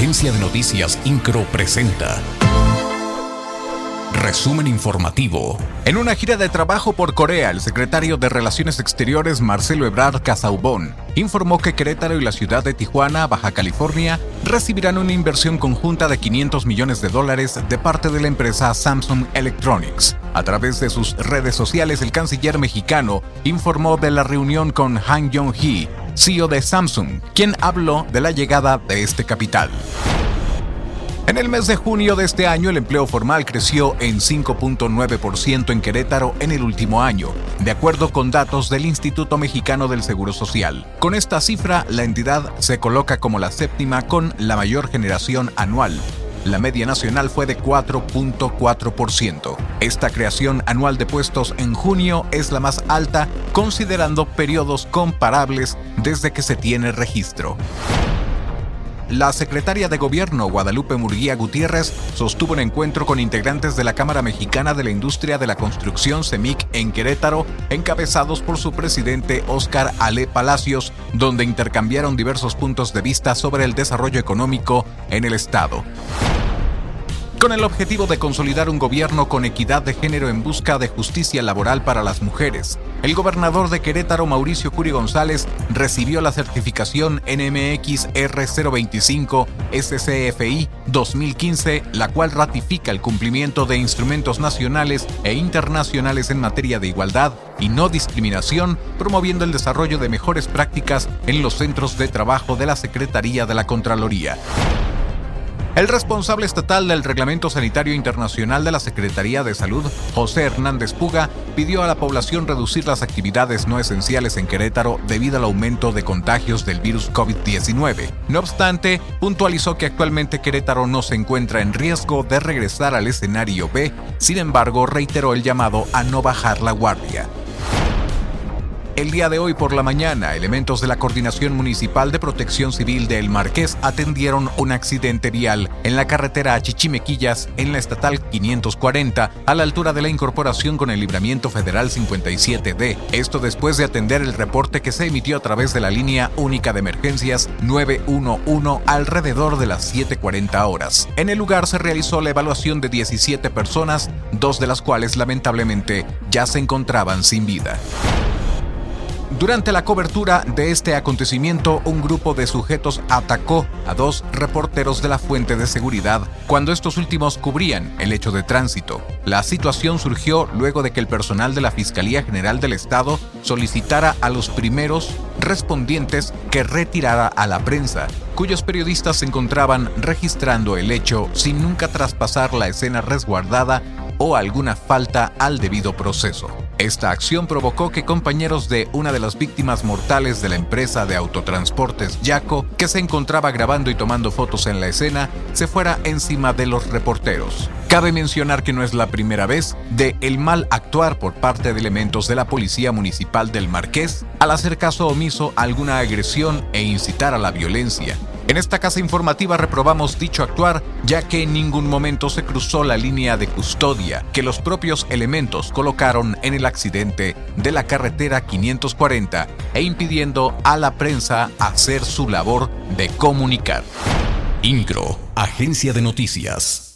Agencia de Noticias Incro presenta. Resumen informativo. En una gira de trabajo por Corea, el secretario de Relaciones Exteriores Marcelo Ebrard Casaubón informó que Querétaro y la ciudad de Tijuana, Baja California, recibirán una inversión conjunta de 500 millones de dólares de parte de la empresa Samsung Electronics. A través de sus redes sociales, el canciller mexicano informó de la reunión con Han Yong-hee, CEO de Samsung, quien habló de la llegada de este capital. En el mes de junio de este año, el empleo formal creció en 5.9% en Querétaro en el último año, de acuerdo con datos del Instituto Mexicano del Seguro Social. Con esta cifra, la entidad se coloca como la séptima con la mayor generación anual, la media nacional fue de 4.4%. Esta creación anual de puestos en junio es la más alta considerando periodos comparables desde que se tiene registro. La secretaria de Gobierno, Guadalupe Murguía Gutiérrez, sostuvo un encuentro con integrantes de la Cámara Mexicana de la Industria de la Construcción, CEMIC, en Querétaro, encabezados por su presidente Óscar Ale Palacios, donde intercambiaron diversos puntos de vista sobre el desarrollo económico en el Estado con el objetivo de consolidar un gobierno con equidad de género en busca de justicia laboral para las mujeres. El gobernador de Querétaro, Mauricio Curi González, recibió la certificación NMX R025 SCFI 2015, la cual ratifica el cumplimiento de instrumentos nacionales e internacionales en materia de igualdad y no discriminación, promoviendo el desarrollo de mejores prácticas en los centros de trabajo de la Secretaría de la Contraloría. El responsable estatal del Reglamento Sanitario Internacional de la Secretaría de Salud, José Hernández Puga, pidió a la población reducir las actividades no esenciales en Querétaro debido al aumento de contagios del virus COVID-19. No obstante, puntualizó que actualmente Querétaro no se encuentra en riesgo de regresar al escenario B, sin embargo reiteró el llamado a no bajar la guardia. El día de hoy por la mañana, elementos de la Coordinación Municipal de Protección Civil de El Marqués atendieron un accidente vial en la carretera a Chichimequillas en la estatal 540 a la altura de la incorporación con el libramiento federal 57D. Esto después de atender el reporte que se emitió a través de la línea única de emergencias 911 alrededor de las 7.40 horas. En el lugar se realizó la evaluación de 17 personas, dos de las cuales lamentablemente ya se encontraban sin vida. Durante la cobertura de este acontecimiento, un grupo de sujetos atacó a dos reporteros de la fuente de seguridad cuando estos últimos cubrían el hecho de tránsito. La situación surgió luego de que el personal de la Fiscalía General del Estado solicitara a los primeros respondientes que retirara a la prensa, cuyos periodistas se encontraban registrando el hecho sin nunca traspasar la escena resguardada o alguna falta al debido proceso. Esta acción provocó que compañeros de una de las víctimas mortales de la empresa de autotransportes Yaco, que se encontraba grabando y tomando fotos en la escena, se fuera encima de los reporteros. Cabe mencionar que no es la primera vez de el mal actuar por parte de elementos de la Policía Municipal del Marqués al hacer caso omiso a alguna agresión e incitar a la violencia. En esta casa informativa reprobamos dicho actuar, ya que en ningún momento se cruzó la línea de custodia que los propios elementos colocaron en el accidente de la carretera 540 e impidiendo a la prensa hacer su labor de comunicar. INCRO, Agencia de Noticias.